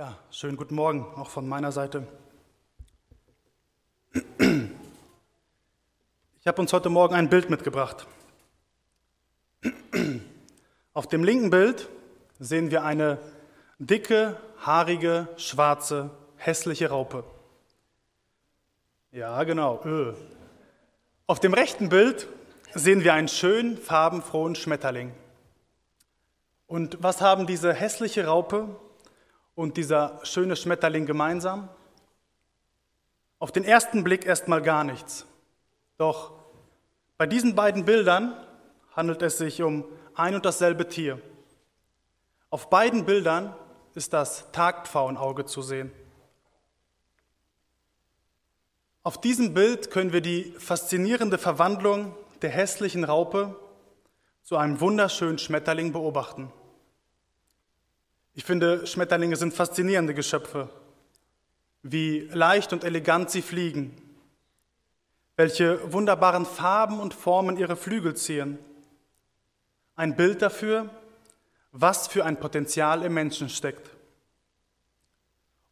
Ja, schönen guten Morgen auch von meiner Seite. Ich habe uns heute Morgen ein Bild mitgebracht. Auf dem linken Bild sehen wir eine dicke, haarige, schwarze, hässliche Raupe. Ja, genau. Öh. Auf dem rechten Bild sehen wir einen schön farbenfrohen Schmetterling. Und was haben diese hässliche Raupe und dieser schöne Schmetterling gemeinsam? Auf den ersten Blick erstmal gar nichts. Doch bei diesen beiden Bildern handelt es sich um ein und dasselbe Tier. Auf beiden Bildern ist das Tagpfauenauge zu sehen. Auf diesem Bild können wir die faszinierende Verwandlung der hässlichen Raupe zu einem wunderschönen Schmetterling beobachten. Ich finde, Schmetterlinge sind faszinierende Geschöpfe, wie leicht und elegant sie fliegen, welche wunderbaren Farben und Formen ihre Flügel ziehen. Ein Bild dafür, was für ein Potenzial im Menschen steckt.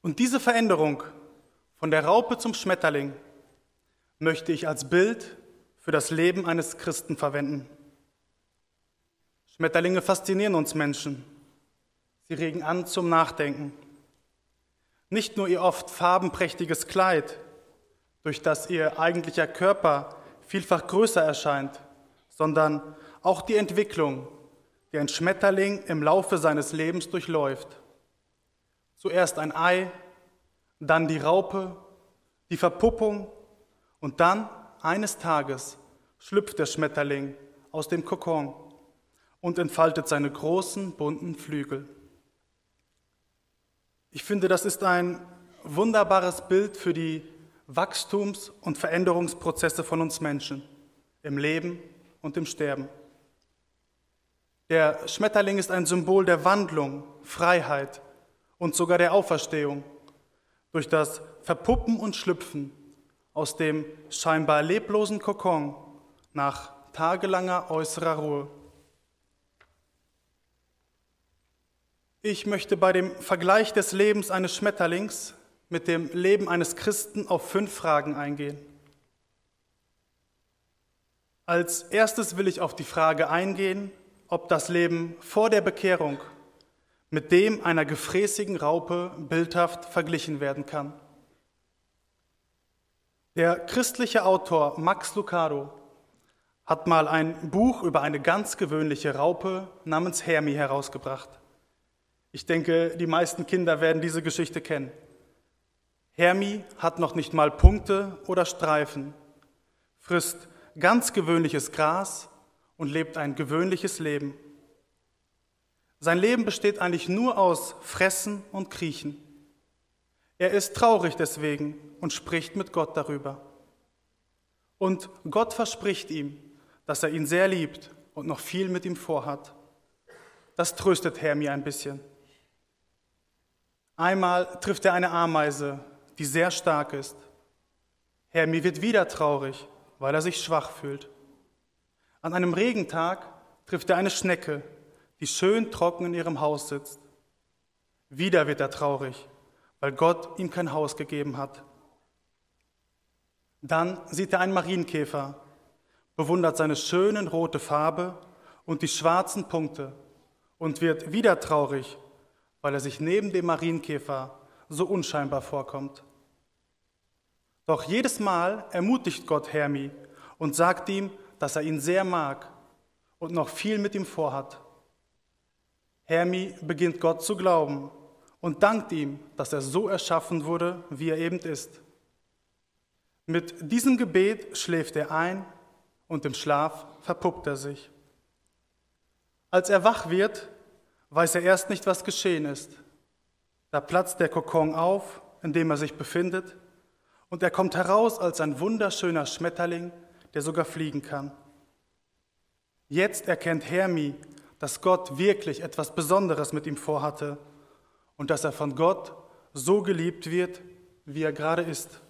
Und diese Veränderung von der Raupe zum Schmetterling möchte ich als Bild für das Leben eines Christen verwenden. Schmetterlinge faszinieren uns Menschen. Sie regen an zum Nachdenken. Nicht nur ihr oft farbenprächtiges Kleid, durch das ihr eigentlicher Körper vielfach größer erscheint, sondern auch die Entwicklung, die ein Schmetterling im Laufe seines Lebens durchläuft. Zuerst ein Ei, dann die Raupe, die Verpuppung und dann eines Tages schlüpft der Schmetterling aus dem Kokon und entfaltet seine großen bunten Flügel. Ich finde, das ist ein wunderbares Bild für die Wachstums- und Veränderungsprozesse von uns Menschen im Leben und im Sterben. Der Schmetterling ist ein Symbol der Wandlung, Freiheit und sogar der Auferstehung durch das Verpuppen und Schlüpfen aus dem scheinbar leblosen Kokon nach tagelanger äußerer Ruhe. Ich möchte bei dem Vergleich des Lebens eines Schmetterlings mit dem Leben eines Christen auf fünf Fragen eingehen. Als erstes will ich auf die Frage eingehen, ob das Leben vor der Bekehrung mit dem einer gefräßigen Raupe bildhaft verglichen werden kann. Der christliche Autor Max Lucado hat mal ein Buch über eine ganz gewöhnliche Raupe namens Hermi herausgebracht. Ich denke, die meisten Kinder werden diese Geschichte kennen. Hermi hat noch nicht mal Punkte oder Streifen, frisst ganz gewöhnliches Gras und lebt ein gewöhnliches Leben. Sein Leben besteht eigentlich nur aus Fressen und Kriechen. Er ist traurig deswegen und spricht mit Gott darüber. Und Gott verspricht ihm, dass er ihn sehr liebt und noch viel mit ihm vorhat. Das tröstet Hermi ein bisschen. Einmal trifft er eine Ameise, die sehr stark ist. Hermi wird wieder traurig, weil er sich schwach fühlt. An einem Regentag trifft er eine Schnecke, die schön trocken in ihrem Haus sitzt. Wieder wird er traurig, weil Gott ihm kein Haus gegeben hat. Dann sieht er einen Marienkäfer, bewundert seine schöne rote Farbe und die schwarzen Punkte und wird wieder traurig, weil er sich neben dem Marienkäfer so unscheinbar vorkommt. Doch jedes Mal ermutigt Gott Hermi und sagt ihm, dass er ihn sehr mag und noch viel mit ihm vorhat. Hermi beginnt Gott zu glauben und dankt ihm, dass er so erschaffen wurde, wie er eben ist. Mit diesem Gebet schläft er ein und im Schlaf verpuppt er sich. Als er wach wird, weiß er erst nicht, was geschehen ist. Da platzt der Kokon auf, in dem er sich befindet, und er kommt heraus als ein wunderschöner Schmetterling, der sogar fliegen kann. Jetzt erkennt Hermi, dass Gott wirklich etwas Besonderes mit ihm vorhatte und dass er von Gott so geliebt wird, wie er gerade ist.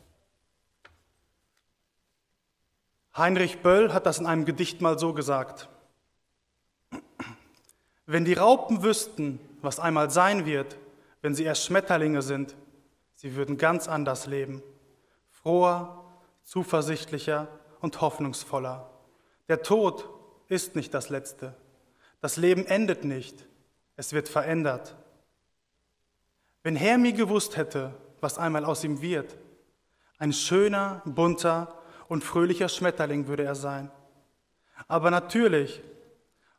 Heinrich Böll hat das in einem Gedicht mal so gesagt. Wenn die Raupen wüssten, was einmal sein wird, wenn sie erst Schmetterlinge sind, sie würden ganz anders leben. Froher, zuversichtlicher und hoffnungsvoller. Der Tod ist nicht das Letzte. Das Leben endet nicht. Es wird verändert. Wenn Hermi gewusst hätte, was einmal aus ihm wird, ein schöner, bunter und fröhlicher Schmetterling würde er sein. Aber natürlich,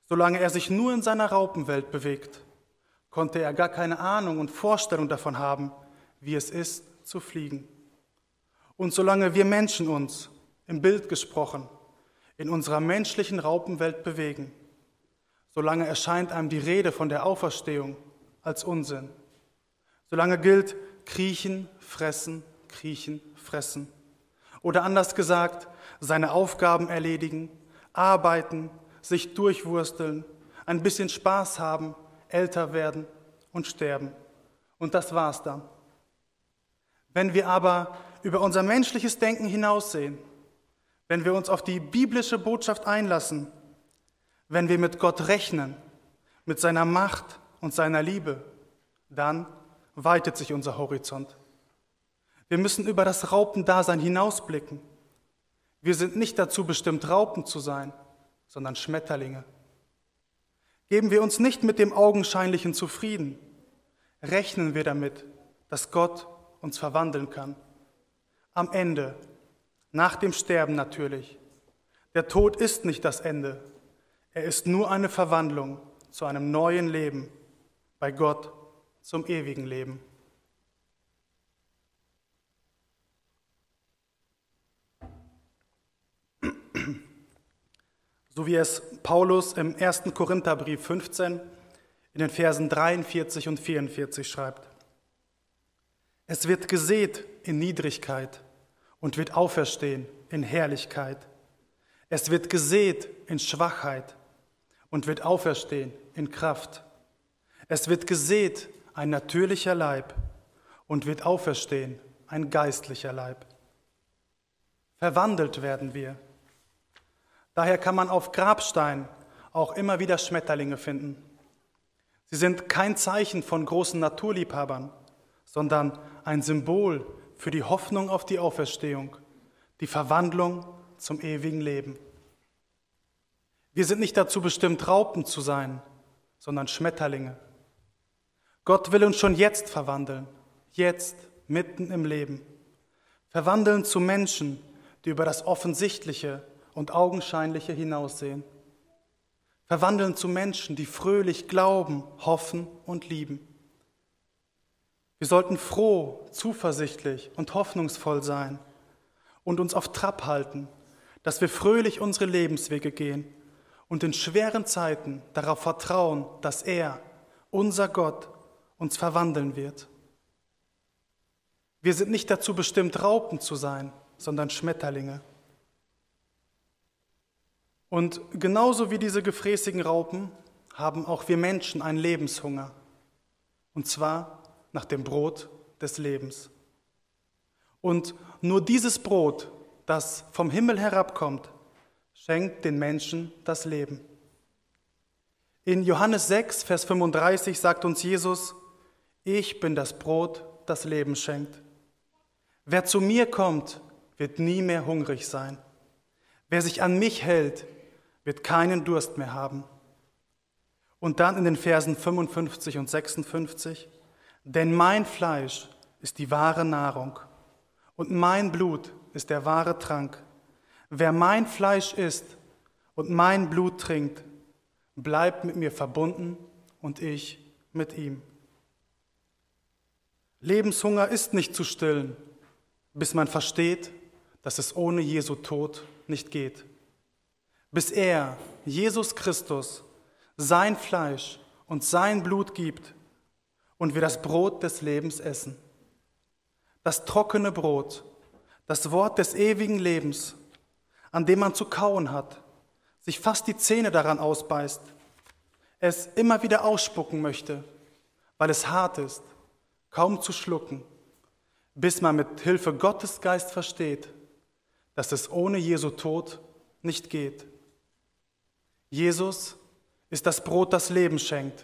solange er sich nur in seiner Raupenwelt bewegt, konnte er gar keine Ahnung und Vorstellung davon haben, wie es ist, zu fliegen. Und solange wir Menschen uns, im Bild gesprochen, in unserer menschlichen Raupenwelt bewegen, solange erscheint einem die Rede von der Auferstehung als Unsinn. Solange gilt kriechen, fressen, kriechen, fressen. Oder anders gesagt, seine Aufgaben erledigen, arbeiten, sich durchwursteln, ein bisschen Spaß haben, älter werden und sterben. Und das war's dann. Wenn wir aber über unser menschliches Denken hinaussehen, wenn wir uns auf die biblische Botschaft einlassen, wenn wir mit Gott rechnen, mit seiner Macht und seiner Liebe, dann weitet sich unser Horizont. Wir müssen über das Raupendasein hinausblicken. Wir sind nicht dazu bestimmt, Raupen zu sein, sondern Schmetterlinge. Geben wir uns nicht mit dem Augenscheinlichen zufrieden, rechnen wir damit, dass Gott uns verwandeln kann. Am Ende, nach dem Sterben natürlich. Der Tod ist nicht das Ende, er ist nur eine Verwandlung zu einem neuen Leben bei Gott zum ewigen Leben. So wie es Paulus im 1. Korintherbrief 15 in den Versen 43 und 44 schreibt. Es wird gesät in Niedrigkeit und wird auferstehen in Herrlichkeit. Es wird gesät in Schwachheit und wird auferstehen in Kraft. Es wird gesät ein natürlicher Leib und wird auferstehen ein geistlicher Leib. Verwandelt werden wir Daher kann man auf Grabsteinen auch immer wieder Schmetterlinge finden. Sie sind kein Zeichen von großen Naturliebhabern, sondern ein Symbol für die Hoffnung auf die Auferstehung, die Verwandlung zum ewigen Leben. Wir sind nicht dazu bestimmt, Raupen zu sein, sondern Schmetterlinge. Gott will uns schon jetzt verwandeln, jetzt, mitten im Leben. Verwandeln zu Menschen, die über das Offensichtliche und Augenscheinliche hinaussehen. Verwandeln zu Menschen, die fröhlich glauben, hoffen und lieben. Wir sollten froh, zuversichtlich und hoffnungsvoll sein und uns auf Trab halten, dass wir fröhlich unsere Lebenswege gehen und in schweren Zeiten darauf vertrauen, dass er, unser Gott, uns verwandeln wird. Wir sind nicht dazu bestimmt, Raupen zu sein, sondern Schmetterlinge. Und genauso wie diese gefräßigen Raupen haben auch wir Menschen einen Lebenshunger. Und zwar nach dem Brot des Lebens. Und nur dieses Brot, das vom Himmel herabkommt, schenkt den Menschen das Leben. In Johannes 6, Vers 35 sagt uns Jesus, ich bin das Brot, das Leben schenkt. Wer zu mir kommt, wird nie mehr hungrig sein. Wer sich an mich hält, wird keinen Durst mehr haben. Und dann in den Versen 55 und 56, denn mein Fleisch ist die wahre Nahrung und mein Blut ist der wahre Trank. Wer mein Fleisch isst und mein Blut trinkt, bleibt mit mir verbunden und ich mit ihm. Lebenshunger ist nicht zu stillen, bis man versteht, dass es ohne Jesu Tod nicht geht bis er, Jesus Christus, sein Fleisch und sein Blut gibt und wir das Brot des Lebens essen. Das trockene Brot, das Wort des ewigen Lebens, an dem man zu kauen hat, sich fast die Zähne daran ausbeißt, es immer wieder ausspucken möchte, weil es hart ist, kaum zu schlucken, bis man mit Hilfe Gottes Geist versteht, dass es ohne Jesu Tod nicht geht. Jesus ist das Brot, das Leben schenkt,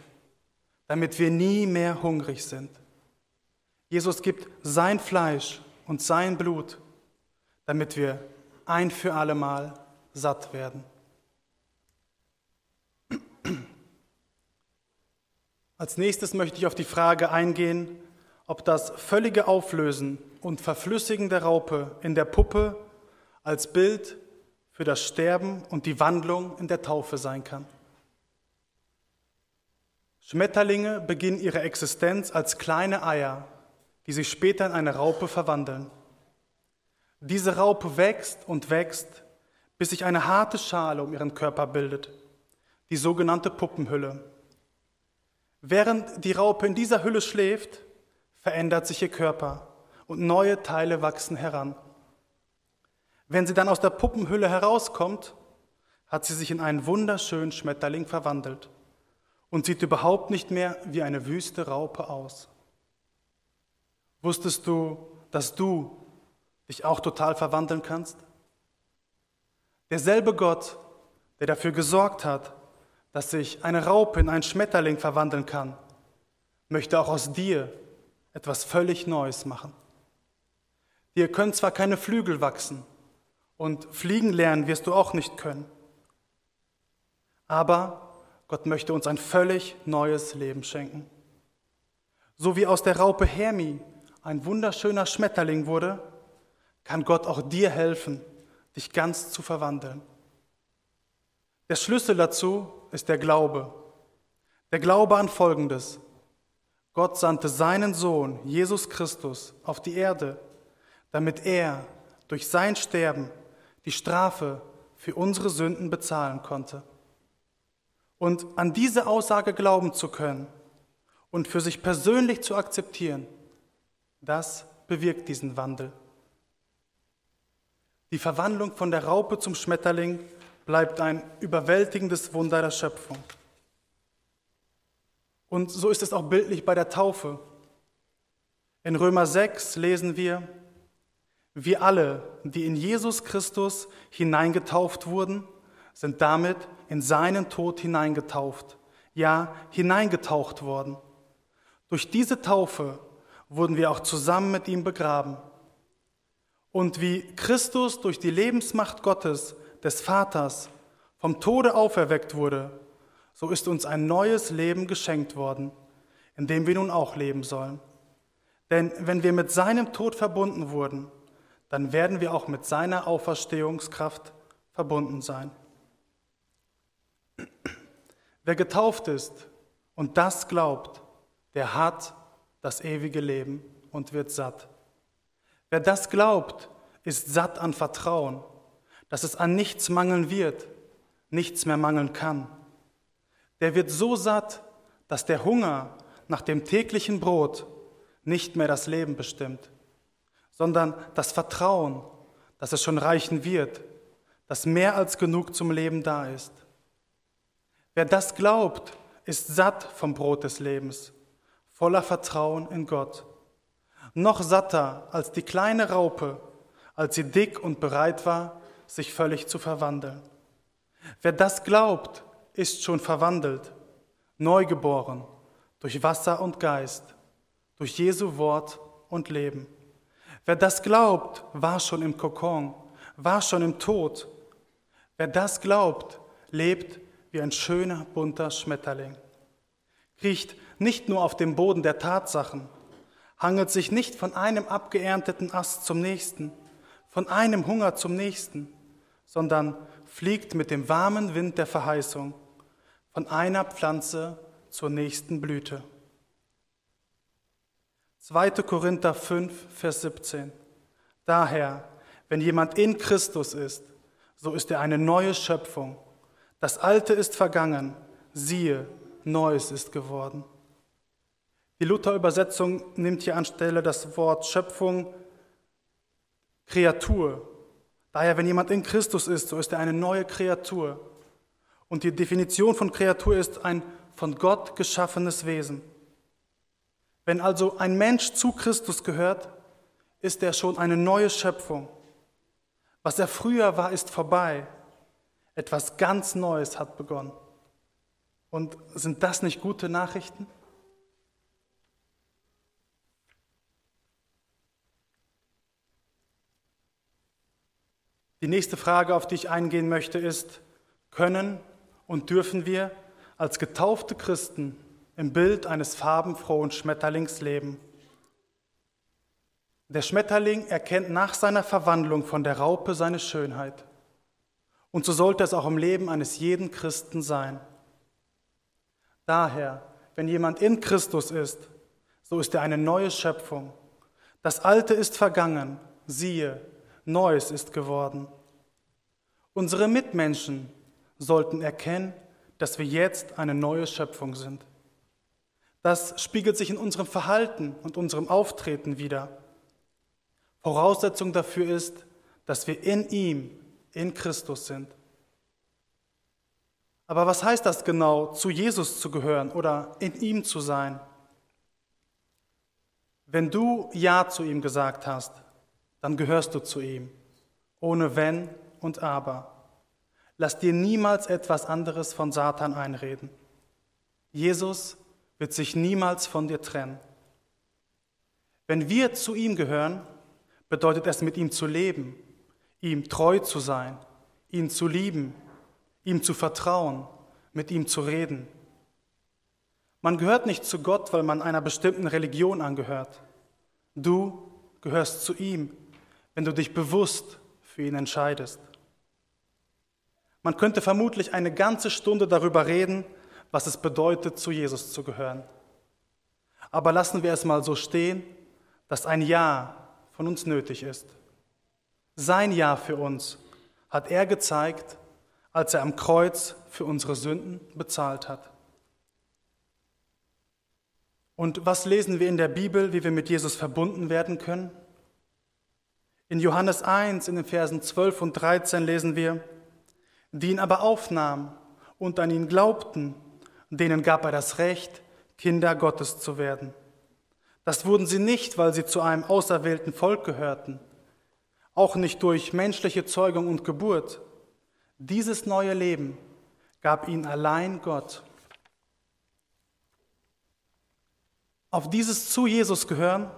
damit wir nie mehr hungrig sind. Jesus gibt sein Fleisch und sein Blut, damit wir ein für allemal satt werden. Als nächstes möchte ich auf die Frage eingehen, ob das völlige Auflösen und Verflüssigen der Raupe in der Puppe als Bild für das Sterben und die Wandlung in der Taufe sein kann. Schmetterlinge beginnen ihre Existenz als kleine Eier, die sich später in eine Raupe verwandeln. Diese Raupe wächst und wächst, bis sich eine harte Schale um ihren Körper bildet, die sogenannte Puppenhülle. Während die Raupe in dieser Hülle schläft, verändert sich ihr Körper und neue Teile wachsen heran. Wenn sie dann aus der Puppenhülle herauskommt, hat sie sich in einen wunderschönen Schmetterling verwandelt und sieht überhaupt nicht mehr wie eine wüste Raupe aus. Wusstest du, dass du dich auch total verwandeln kannst? Derselbe Gott, der dafür gesorgt hat, dass sich eine Raupe in einen Schmetterling verwandeln kann, möchte auch aus dir etwas völlig Neues machen. Dir können zwar keine Flügel wachsen und fliegen lernen wirst du auch nicht können, aber Gott möchte uns ein völlig neues Leben schenken. So wie aus der Raupe Hermi ein wunderschöner Schmetterling wurde, kann Gott auch dir helfen, dich ganz zu verwandeln. Der Schlüssel dazu ist der Glaube. Der Glaube an Folgendes. Gott sandte seinen Sohn, Jesus Christus, auf die Erde, damit er durch sein Sterben die Strafe für unsere Sünden bezahlen konnte. Und an diese Aussage glauben zu können und für sich persönlich zu akzeptieren, das bewirkt diesen Wandel. Die Verwandlung von der Raupe zum Schmetterling bleibt ein überwältigendes Wunder der Schöpfung. Und so ist es auch bildlich bei der Taufe. In Römer 6 lesen wir, wir alle, die in Jesus Christus hineingetauft wurden, sind damit in seinen Tod hineingetauft, ja hineingetaucht worden. Durch diese Taufe wurden wir auch zusammen mit ihm begraben. Und wie Christus durch die Lebensmacht Gottes, des Vaters, vom Tode auferweckt wurde, so ist uns ein neues Leben geschenkt worden, in dem wir nun auch leben sollen. Denn wenn wir mit seinem Tod verbunden wurden, dann werden wir auch mit seiner Auferstehungskraft verbunden sein. Wer getauft ist und das glaubt, der hat das ewige Leben und wird satt. Wer das glaubt, ist satt an Vertrauen, dass es an nichts mangeln wird, nichts mehr mangeln kann der wird so satt, dass der Hunger nach dem täglichen Brot nicht mehr das Leben bestimmt, sondern das Vertrauen, dass es schon reichen wird, dass mehr als genug zum Leben da ist. Wer das glaubt, ist satt vom Brot des Lebens, voller Vertrauen in Gott. Noch satter als die kleine Raupe, als sie dick und bereit war, sich völlig zu verwandeln. Wer das glaubt, ist schon verwandelt, neugeboren durch Wasser und Geist, durch Jesu Wort und Leben. Wer das glaubt, war schon im Kokon, war schon im Tod. Wer das glaubt, lebt wie ein schöner, bunter Schmetterling. Kriecht nicht nur auf dem Boden der Tatsachen, hangelt sich nicht von einem abgeernteten Ast zum nächsten, von einem Hunger zum nächsten, sondern fliegt mit dem warmen Wind der Verheißung von einer Pflanze zur nächsten Blüte. 2. Korinther 5, Vers 17. Daher, wenn jemand in Christus ist, so ist er eine neue Schöpfung. Das Alte ist vergangen, siehe, Neues ist geworden. Die Luther-Übersetzung nimmt hier anstelle das Wort Schöpfung Kreatur. Daher, wenn jemand in Christus ist, so ist er eine neue Kreatur. Und die Definition von Kreatur ist ein von Gott geschaffenes Wesen. Wenn also ein Mensch zu Christus gehört, ist er schon eine neue Schöpfung. Was er früher war, ist vorbei. Etwas ganz Neues hat begonnen. Und sind das nicht gute Nachrichten? Die nächste Frage, auf die ich eingehen möchte, ist, können und dürfen wir als getaufte Christen im Bild eines farbenfrohen Schmetterlings leben? Der Schmetterling erkennt nach seiner Verwandlung von der Raupe seine Schönheit. Und so sollte es auch im Leben eines jeden Christen sein. Daher, wenn jemand in Christus ist, so ist er eine neue Schöpfung. Das Alte ist vergangen, siehe, Neues ist geworden. Unsere Mitmenschen sollten erkennen, dass wir jetzt eine neue Schöpfung sind. Das spiegelt sich in unserem Verhalten und unserem Auftreten wider. Voraussetzung dafür ist, dass wir in ihm, in Christus sind. Aber was heißt das genau, zu Jesus zu gehören oder in ihm zu sein? Wenn du Ja zu ihm gesagt hast, dann gehörst du zu ihm, ohne Wenn und Aber. Lass dir niemals etwas anderes von Satan einreden. Jesus wird sich niemals von dir trennen. Wenn wir zu ihm gehören, bedeutet es mit ihm zu leben, ihm treu zu sein, ihn zu lieben, ihm zu vertrauen, mit ihm zu reden. Man gehört nicht zu Gott, weil man einer bestimmten Religion angehört. Du gehörst zu ihm, wenn du dich bewusst für ihn entscheidest. Man könnte vermutlich eine ganze Stunde darüber reden, was es bedeutet, zu Jesus zu gehören. Aber lassen wir es mal so stehen, dass ein Ja von uns nötig ist. Sein Ja für uns hat er gezeigt, als er am Kreuz für unsere Sünden bezahlt hat. Und was lesen wir in der Bibel, wie wir mit Jesus verbunden werden können? In Johannes 1, in den Versen 12 und 13 lesen wir, die ihn aber aufnahmen und an ihn glaubten, denen gab er das Recht, Kinder Gottes zu werden. Das wurden sie nicht, weil sie zu einem auserwählten Volk gehörten, auch nicht durch menschliche Zeugung und Geburt. Dieses neue Leben gab ihnen allein Gott. Auf dieses zu Jesus gehören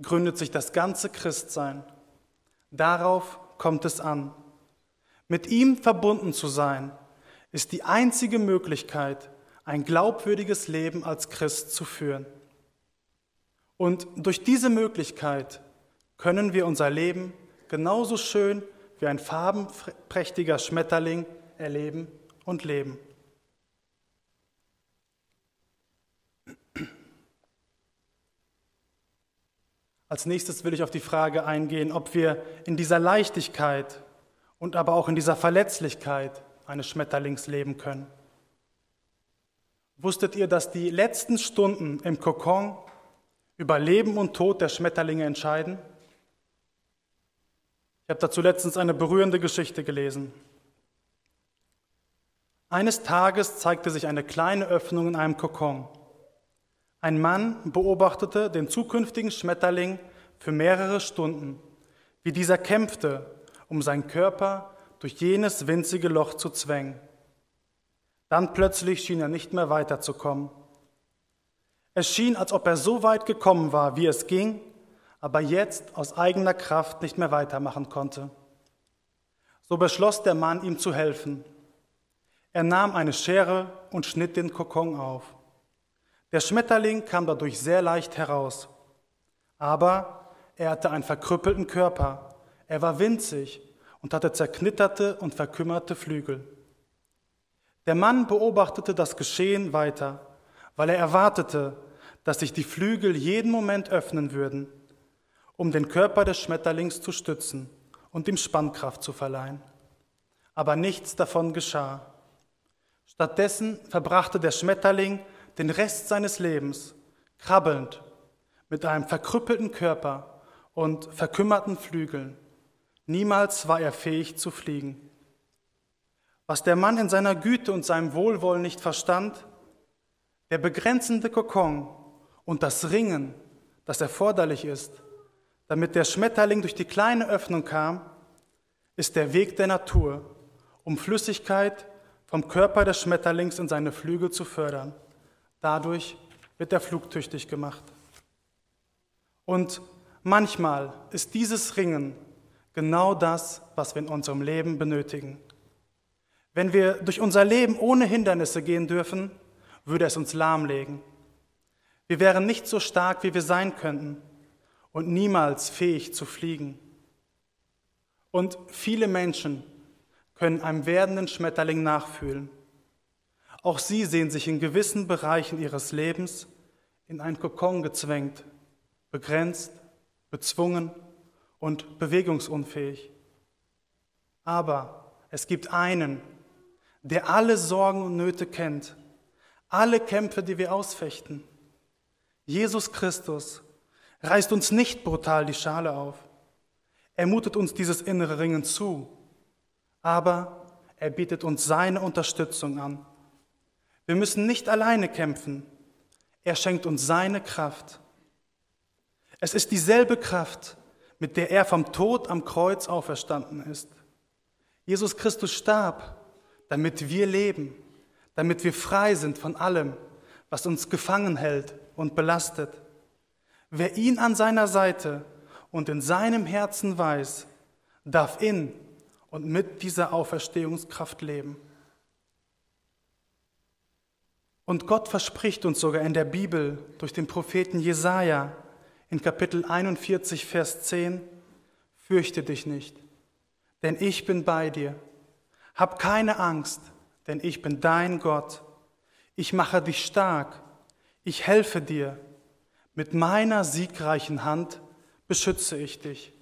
gründet sich das ganze Christsein. Darauf kommt es an. Mit ihm verbunden zu sein, ist die einzige Möglichkeit, ein glaubwürdiges Leben als Christ zu führen. Und durch diese Möglichkeit können wir unser Leben genauso schön wie ein farbenprächtiger Schmetterling erleben und leben. Als nächstes will ich auf die Frage eingehen, ob wir in dieser Leichtigkeit und aber auch in dieser Verletzlichkeit eines Schmetterlings leben können. Wusstet ihr, dass die letzten Stunden im Kokon über Leben und Tod der Schmetterlinge entscheiden? Ich habe dazu letztens eine berührende Geschichte gelesen. Eines Tages zeigte sich eine kleine Öffnung in einem Kokon. Ein Mann beobachtete den zukünftigen Schmetterling für mehrere Stunden, wie dieser kämpfte, um seinen Körper durch jenes winzige Loch zu zwängen. Dann plötzlich schien er nicht mehr weiterzukommen. Es schien, als ob er so weit gekommen war, wie es ging, aber jetzt aus eigener Kraft nicht mehr weitermachen konnte. So beschloss der Mann, ihm zu helfen. Er nahm eine Schere und schnitt den Kokon auf. Der Schmetterling kam dadurch sehr leicht heraus. Aber er hatte einen verkrüppelten Körper. Er war winzig und hatte zerknitterte und verkümmerte Flügel. Der Mann beobachtete das Geschehen weiter, weil er erwartete, dass sich die Flügel jeden Moment öffnen würden, um den Körper des Schmetterlings zu stützen und ihm Spannkraft zu verleihen. Aber nichts davon geschah. Stattdessen verbrachte der Schmetterling den Rest seines Lebens krabbelnd mit einem verkrüppelten Körper und verkümmerten Flügeln. Niemals war er fähig zu fliegen. Was der Mann in seiner Güte und seinem Wohlwollen nicht verstand, der begrenzende Kokon und das Ringen, das erforderlich ist, damit der Schmetterling durch die kleine Öffnung kam, ist der Weg der Natur, um Flüssigkeit vom Körper des Schmetterlings in seine Flügel zu fördern. Dadurch wird er flugtüchtig gemacht. Und manchmal ist dieses Ringen genau das, was wir in unserem Leben benötigen. Wenn wir durch unser Leben ohne Hindernisse gehen dürfen, würde es uns lahmlegen. Wir wären nicht so stark, wie wir sein könnten und niemals fähig zu fliegen. Und viele Menschen können einem werdenden Schmetterling nachfühlen. Auch sie sehen sich in gewissen Bereichen ihres Lebens in ein Kokon gezwängt, begrenzt, bezwungen und bewegungsunfähig. Aber es gibt einen, der alle Sorgen und Nöte kennt, alle Kämpfe, die wir ausfechten. Jesus Christus reißt uns nicht brutal die Schale auf. Er mutet uns dieses innere Ringen zu, aber er bietet uns seine Unterstützung an. Wir müssen nicht alleine kämpfen. Er schenkt uns seine Kraft. Es ist dieselbe Kraft, mit der er vom Tod am Kreuz auferstanden ist. Jesus Christus starb, damit wir leben, damit wir frei sind von allem, was uns gefangen hält und belastet. Wer ihn an seiner Seite und in seinem Herzen weiß, darf in und mit dieser Auferstehungskraft leben. Und Gott verspricht uns sogar in der Bibel durch den Propheten Jesaja in Kapitel 41, Vers 10: Fürchte dich nicht, denn ich bin bei dir. Hab keine Angst, denn ich bin dein Gott. Ich mache dich stark. Ich helfe dir. Mit meiner siegreichen Hand beschütze ich dich.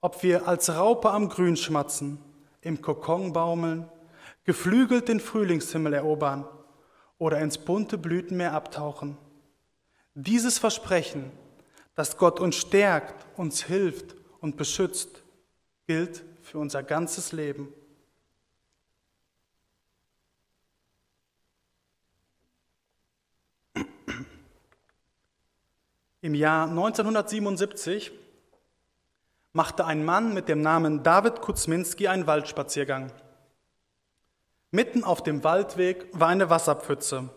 Ob wir als Raupe am Grün schmatzen, im Kokon baumeln geflügelt den Frühlingshimmel erobern oder ins bunte Blütenmeer abtauchen. Dieses Versprechen, dass Gott uns stärkt, uns hilft und beschützt, gilt für unser ganzes Leben. Im Jahr 1977 machte ein Mann mit dem Namen David Kuzminski einen Waldspaziergang. Mitten auf dem Waldweg war eine Wasserpfütze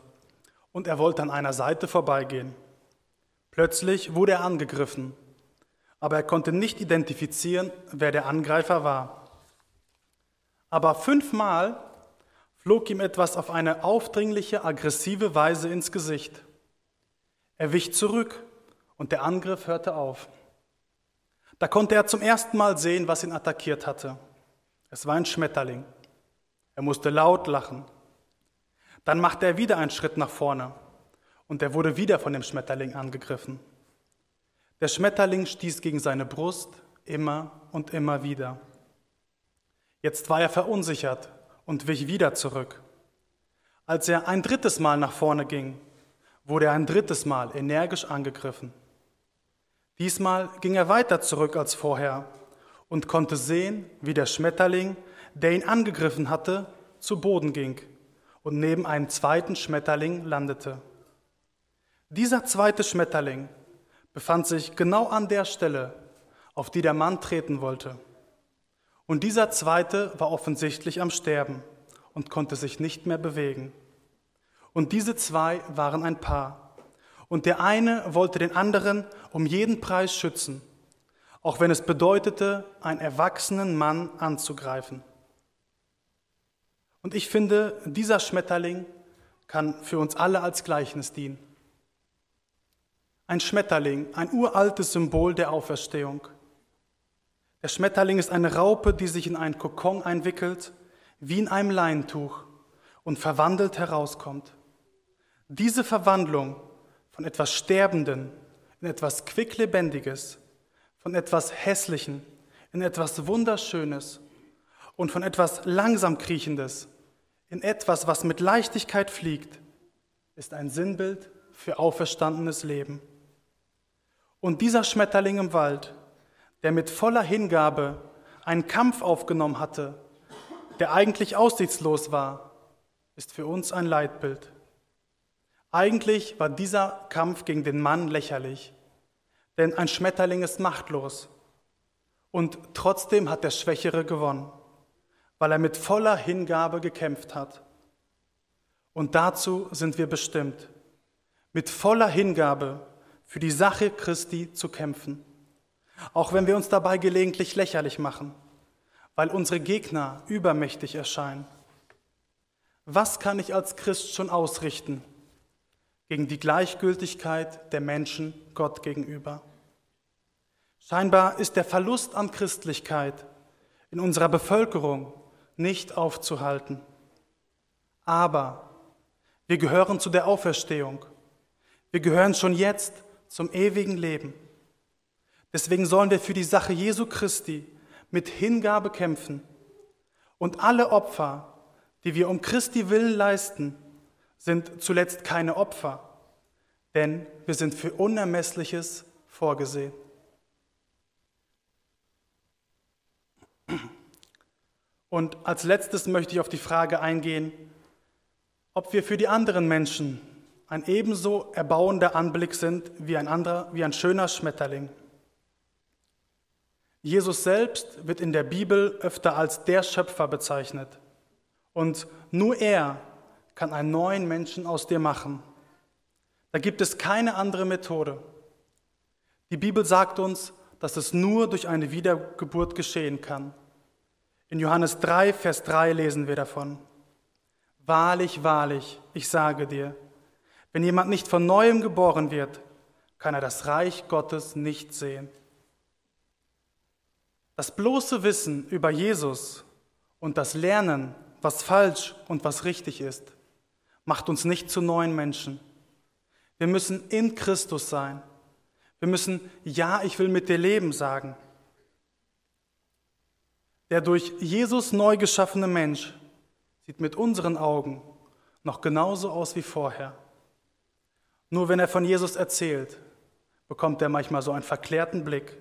und er wollte an einer Seite vorbeigehen. Plötzlich wurde er angegriffen, aber er konnte nicht identifizieren, wer der Angreifer war. Aber fünfmal flog ihm etwas auf eine aufdringliche, aggressive Weise ins Gesicht. Er wich zurück und der Angriff hörte auf. Da konnte er zum ersten Mal sehen, was ihn attackiert hatte. Es war ein Schmetterling. Er musste laut lachen. Dann machte er wieder einen Schritt nach vorne und er wurde wieder von dem Schmetterling angegriffen. Der Schmetterling stieß gegen seine Brust immer und immer wieder. Jetzt war er verunsichert und wich wieder zurück. Als er ein drittes Mal nach vorne ging, wurde er ein drittes Mal energisch angegriffen. Diesmal ging er weiter zurück als vorher und konnte sehen, wie der Schmetterling der ihn angegriffen hatte, zu Boden ging und neben einem zweiten Schmetterling landete. Dieser zweite Schmetterling befand sich genau an der Stelle, auf die der Mann treten wollte. Und dieser zweite war offensichtlich am Sterben und konnte sich nicht mehr bewegen. Und diese zwei waren ein Paar. Und der eine wollte den anderen um jeden Preis schützen, auch wenn es bedeutete, einen erwachsenen Mann anzugreifen. Und ich finde, dieser Schmetterling kann für uns alle als Gleichnis dienen. Ein Schmetterling, ein uraltes Symbol der Auferstehung. Der Schmetterling ist eine Raupe, die sich in einen Kokon einwickelt, wie in einem Leintuch und verwandelt herauskommt. Diese Verwandlung von etwas Sterbenden in etwas Quicklebendiges, von etwas Hässlichen in etwas Wunderschönes und von etwas langsam kriechendes in etwas, was mit Leichtigkeit fliegt, ist ein Sinnbild für auferstandenes Leben. Und dieser Schmetterling im Wald, der mit voller Hingabe einen Kampf aufgenommen hatte, der eigentlich aussichtslos war, ist für uns ein Leitbild. Eigentlich war dieser Kampf gegen den Mann lächerlich, denn ein Schmetterling ist machtlos. Und trotzdem hat der Schwächere gewonnen weil er mit voller Hingabe gekämpft hat. Und dazu sind wir bestimmt, mit voller Hingabe für die Sache Christi zu kämpfen. auch wenn wir uns dabei gelegentlich lächerlich machen, weil unsere Gegner übermächtig erscheinen. Was kann ich als Christ schon ausrichten gegen die Gleichgültigkeit der Menschen Gott gegenüber? Scheinbar ist der Verlust an Christlichkeit in unserer Bevölkerung nicht aufzuhalten. Aber wir gehören zu der Auferstehung. Wir gehören schon jetzt zum ewigen Leben. Deswegen sollen wir für die Sache Jesu Christi mit Hingabe kämpfen. Und alle Opfer, die wir um Christi willen leisten, sind zuletzt keine Opfer, denn wir sind für Unermessliches vorgesehen. Und als letztes möchte ich auf die Frage eingehen, ob wir für die anderen Menschen ein ebenso erbauender Anblick sind wie ein anderer, wie ein schöner Schmetterling. Jesus selbst wird in der Bibel öfter als der Schöpfer bezeichnet. Und nur er kann einen neuen Menschen aus dir machen. Da gibt es keine andere Methode. Die Bibel sagt uns, dass es nur durch eine Wiedergeburt geschehen kann. In Johannes 3, Vers 3 lesen wir davon. Wahrlich, wahrlich, ich sage dir, wenn jemand nicht von neuem geboren wird, kann er das Reich Gottes nicht sehen. Das bloße Wissen über Jesus und das Lernen, was falsch und was richtig ist, macht uns nicht zu neuen Menschen. Wir müssen in Christus sein. Wir müssen Ja, ich will mit dir leben sagen. Der durch Jesus neu geschaffene Mensch sieht mit unseren Augen noch genauso aus wie vorher. Nur wenn er von Jesus erzählt, bekommt er manchmal so einen verklärten Blick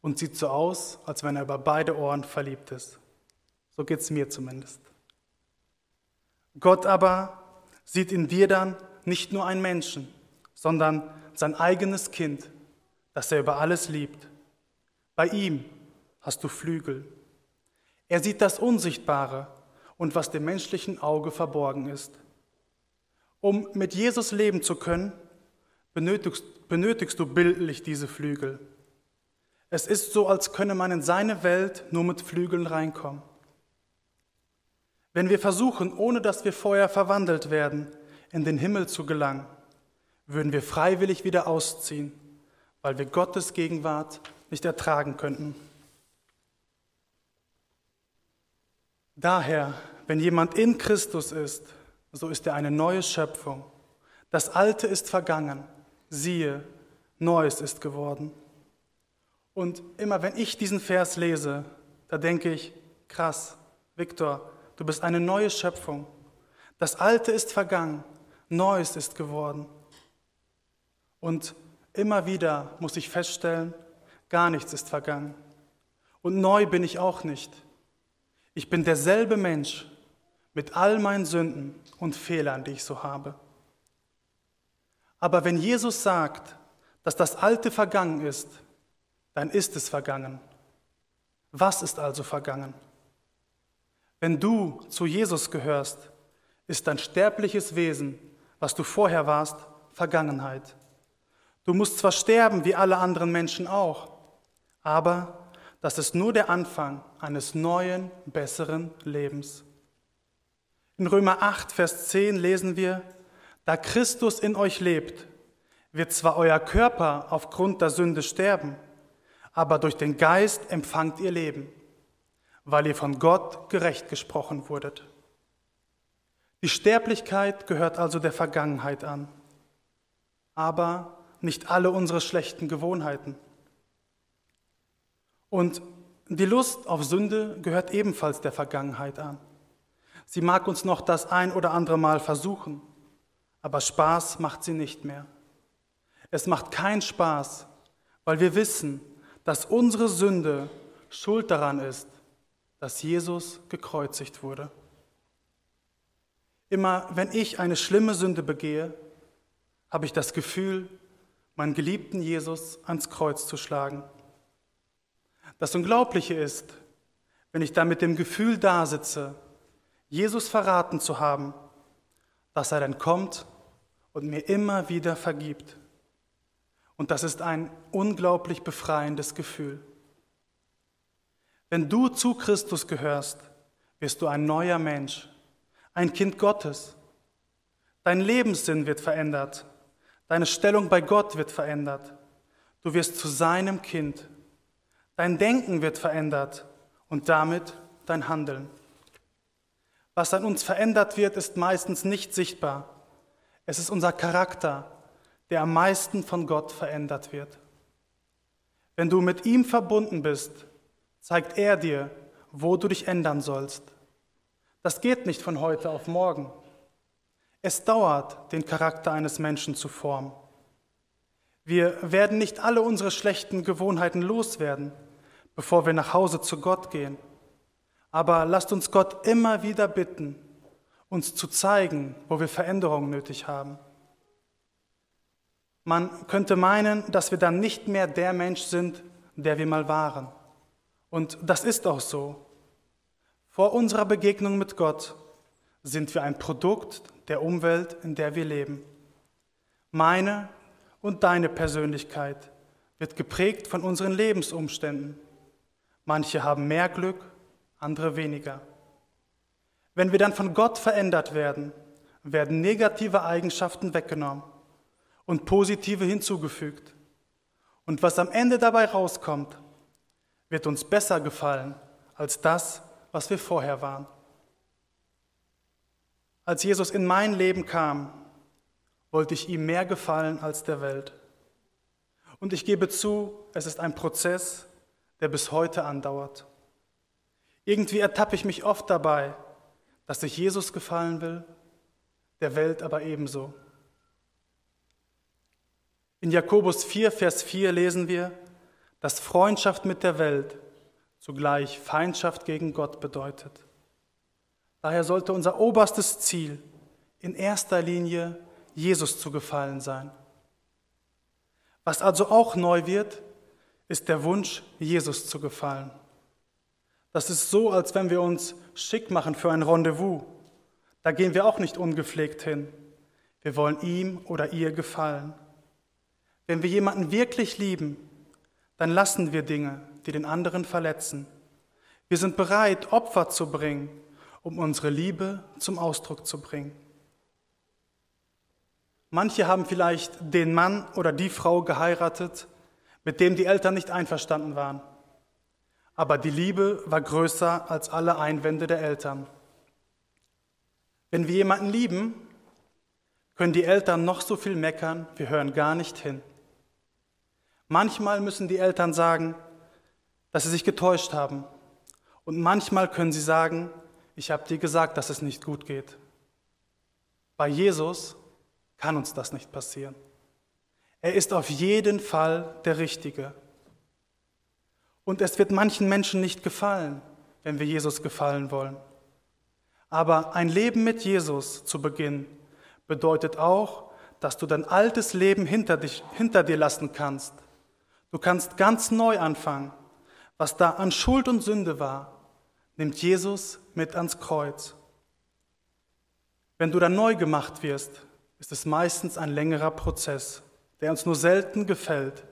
und sieht so aus, als wenn er über beide Ohren verliebt ist. So geht es mir zumindest. Gott aber sieht in dir dann nicht nur einen Menschen, sondern sein eigenes Kind, das er über alles liebt. Bei ihm hast du Flügel. Er sieht das Unsichtbare und was dem menschlichen Auge verborgen ist. Um mit Jesus leben zu können, benötigst, benötigst du bildlich diese Flügel. Es ist so, als könne man in seine Welt nur mit Flügeln reinkommen. Wenn wir versuchen, ohne dass wir vorher verwandelt werden, in den Himmel zu gelangen, würden wir freiwillig wieder ausziehen, weil wir Gottes Gegenwart nicht ertragen könnten. Daher, wenn jemand in Christus ist, so ist er eine neue Schöpfung. Das Alte ist vergangen, siehe, Neues ist geworden. Und immer wenn ich diesen Vers lese, da denke ich, krass, Viktor, du bist eine neue Schöpfung. Das Alte ist vergangen, Neues ist geworden. Und immer wieder muss ich feststellen, gar nichts ist vergangen. Und neu bin ich auch nicht. Ich bin derselbe Mensch mit all meinen Sünden und Fehlern, die ich so habe. Aber wenn Jesus sagt, dass das Alte vergangen ist, dann ist es vergangen. Was ist also vergangen? Wenn du zu Jesus gehörst, ist dein sterbliches Wesen, was du vorher warst, Vergangenheit. Du musst zwar sterben wie alle anderen Menschen auch, aber das ist nur der Anfang eines neuen, besseren Lebens. In Römer 8, Vers 10 lesen wir, da Christus in euch lebt, wird zwar euer Körper aufgrund der Sünde sterben, aber durch den Geist empfangt ihr Leben, weil ihr von Gott gerecht gesprochen wurdet. Die Sterblichkeit gehört also der Vergangenheit an, aber nicht alle unsere schlechten Gewohnheiten. Und die Lust auf Sünde gehört ebenfalls der Vergangenheit an. Sie mag uns noch das ein oder andere Mal versuchen, aber Spaß macht sie nicht mehr. Es macht keinen Spaß, weil wir wissen, dass unsere Sünde schuld daran ist, dass Jesus gekreuzigt wurde. Immer wenn ich eine schlimme Sünde begehe, habe ich das Gefühl, meinen geliebten Jesus ans Kreuz zu schlagen. Das Unglaubliche ist, wenn ich dann mit dem Gefühl dasitze, Jesus verraten zu haben, dass er dann kommt und mir immer wieder vergibt. Und das ist ein unglaublich befreiendes Gefühl. Wenn du zu Christus gehörst, wirst du ein neuer Mensch, ein Kind Gottes. Dein Lebenssinn wird verändert, deine Stellung bei Gott wird verändert. Du wirst zu seinem Kind. Dein Denken wird verändert und damit dein Handeln. Was an uns verändert wird, ist meistens nicht sichtbar. Es ist unser Charakter, der am meisten von Gott verändert wird. Wenn du mit ihm verbunden bist, zeigt er dir, wo du dich ändern sollst. Das geht nicht von heute auf morgen. Es dauert, den Charakter eines Menschen zu formen. Wir werden nicht alle unsere schlechten Gewohnheiten loswerden, bevor wir nach Hause zu Gott gehen. Aber lasst uns Gott immer wieder bitten, uns zu zeigen, wo wir Veränderungen nötig haben. Man könnte meinen, dass wir dann nicht mehr der Mensch sind, der wir mal waren. Und das ist auch so. Vor unserer Begegnung mit Gott sind wir ein Produkt der Umwelt, in der wir leben. Meine und deine Persönlichkeit wird geprägt von unseren Lebensumständen. Manche haben mehr Glück, andere weniger. Wenn wir dann von Gott verändert werden, werden negative Eigenschaften weggenommen und positive hinzugefügt. Und was am Ende dabei rauskommt, wird uns besser gefallen als das, was wir vorher waren. Als Jesus in mein Leben kam, wollte ich ihm mehr gefallen als der Welt. Und ich gebe zu, es ist ein Prozess, der bis heute andauert. Irgendwie ertappe ich mich oft dabei, dass ich Jesus gefallen will, der Welt aber ebenso. In Jakobus 4, Vers 4 lesen wir, dass Freundschaft mit der Welt zugleich Feindschaft gegen Gott bedeutet. Daher sollte unser oberstes Ziel in erster Linie Jesus zu gefallen sein. Was also auch neu wird, ist der Wunsch, Jesus zu gefallen. Das ist so, als wenn wir uns schick machen für ein Rendezvous. Da gehen wir auch nicht ungepflegt hin. Wir wollen ihm oder ihr gefallen. Wenn wir jemanden wirklich lieben, dann lassen wir Dinge, die den anderen verletzen. Wir sind bereit, Opfer zu bringen, um unsere Liebe zum Ausdruck zu bringen. Manche haben vielleicht den Mann oder die Frau geheiratet, mit dem die Eltern nicht einverstanden waren. Aber die Liebe war größer als alle Einwände der Eltern. Wenn wir jemanden lieben, können die Eltern noch so viel meckern, wir hören gar nicht hin. Manchmal müssen die Eltern sagen, dass sie sich getäuscht haben. Und manchmal können sie sagen, ich habe dir gesagt, dass es nicht gut geht. Bei Jesus kann uns das nicht passieren. Er ist auf jeden Fall der Richtige. Und es wird manchen Menschen nicht gefallen, wenn wir Jesus gefallen wollen. Aber ein Leben mit Jesus zu beginnen bedeutet auch, dass du dein altes Leben hinter, dich, hinter dir lassen kannst. Du kannst ganz neu anfangen. Was da an Schuld und Sünde war, nimmt Jesus mit ans Kreuz. Wenn du dann neu gemacht wirst, ist es meistens ein längerer Prozess, der uns nur selten gefällt.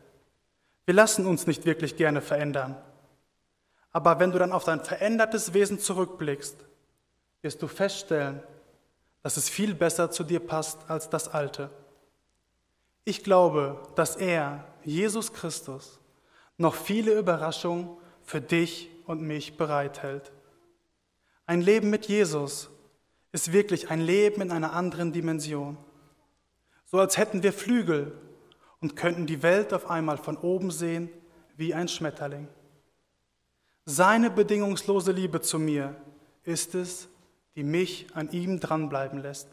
Wir lassen uns nicht wirklich gerne verändern. Aber wenn du dann auf dein verändertes Wesen zurückblickst, wirst du feststellen, dass es viel besser zu dir passt als das alte. Ich glaube, dass er, Jesus Christus, noch viele Überraschungen für dich und mich bereithält. Ein Leben mit Jesus ist wirklich ein Leben in einer anderen Dimension so als hätten wir Flügel und könnten die Welt auf einmal von oben sehen wie ein Schmetterling. Seine bedingungslose Liebe zu mir ist es, die mich an ihm dranbleiben lässt.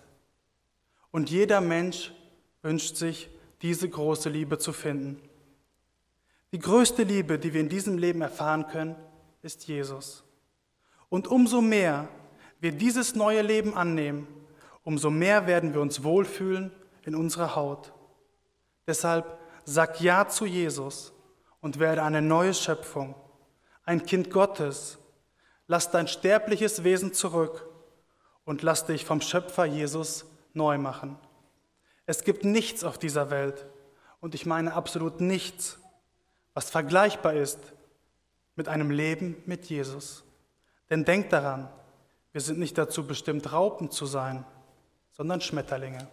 Und jeder Mensch wünscht sich, diese große Liebe zu finden. Die größte Liebe, die wir in diesem Leben erfahren können, ist Jesus. Und umso mehr wir dieses neue Leben annehmen, umso mehr werden wir uns wohlfühlen in unserer Haut. Deshalb sag Ja zu Jesus und werde eine neue Schöpfung, ein Kind Gottes. Lass dein sterbliches Wesen zurück und lass dich vom Schöpfer Jesus neu machen. Es gibt nichts auf dieser Welt Und ich meine absolut nichts, was vergleichbar ist mit einem Leben mit Jesus. Denn denkt daran, wir sind nicht dazu bestimmt, Raupen zu sein, sondern Schmetterlinge.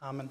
Amen.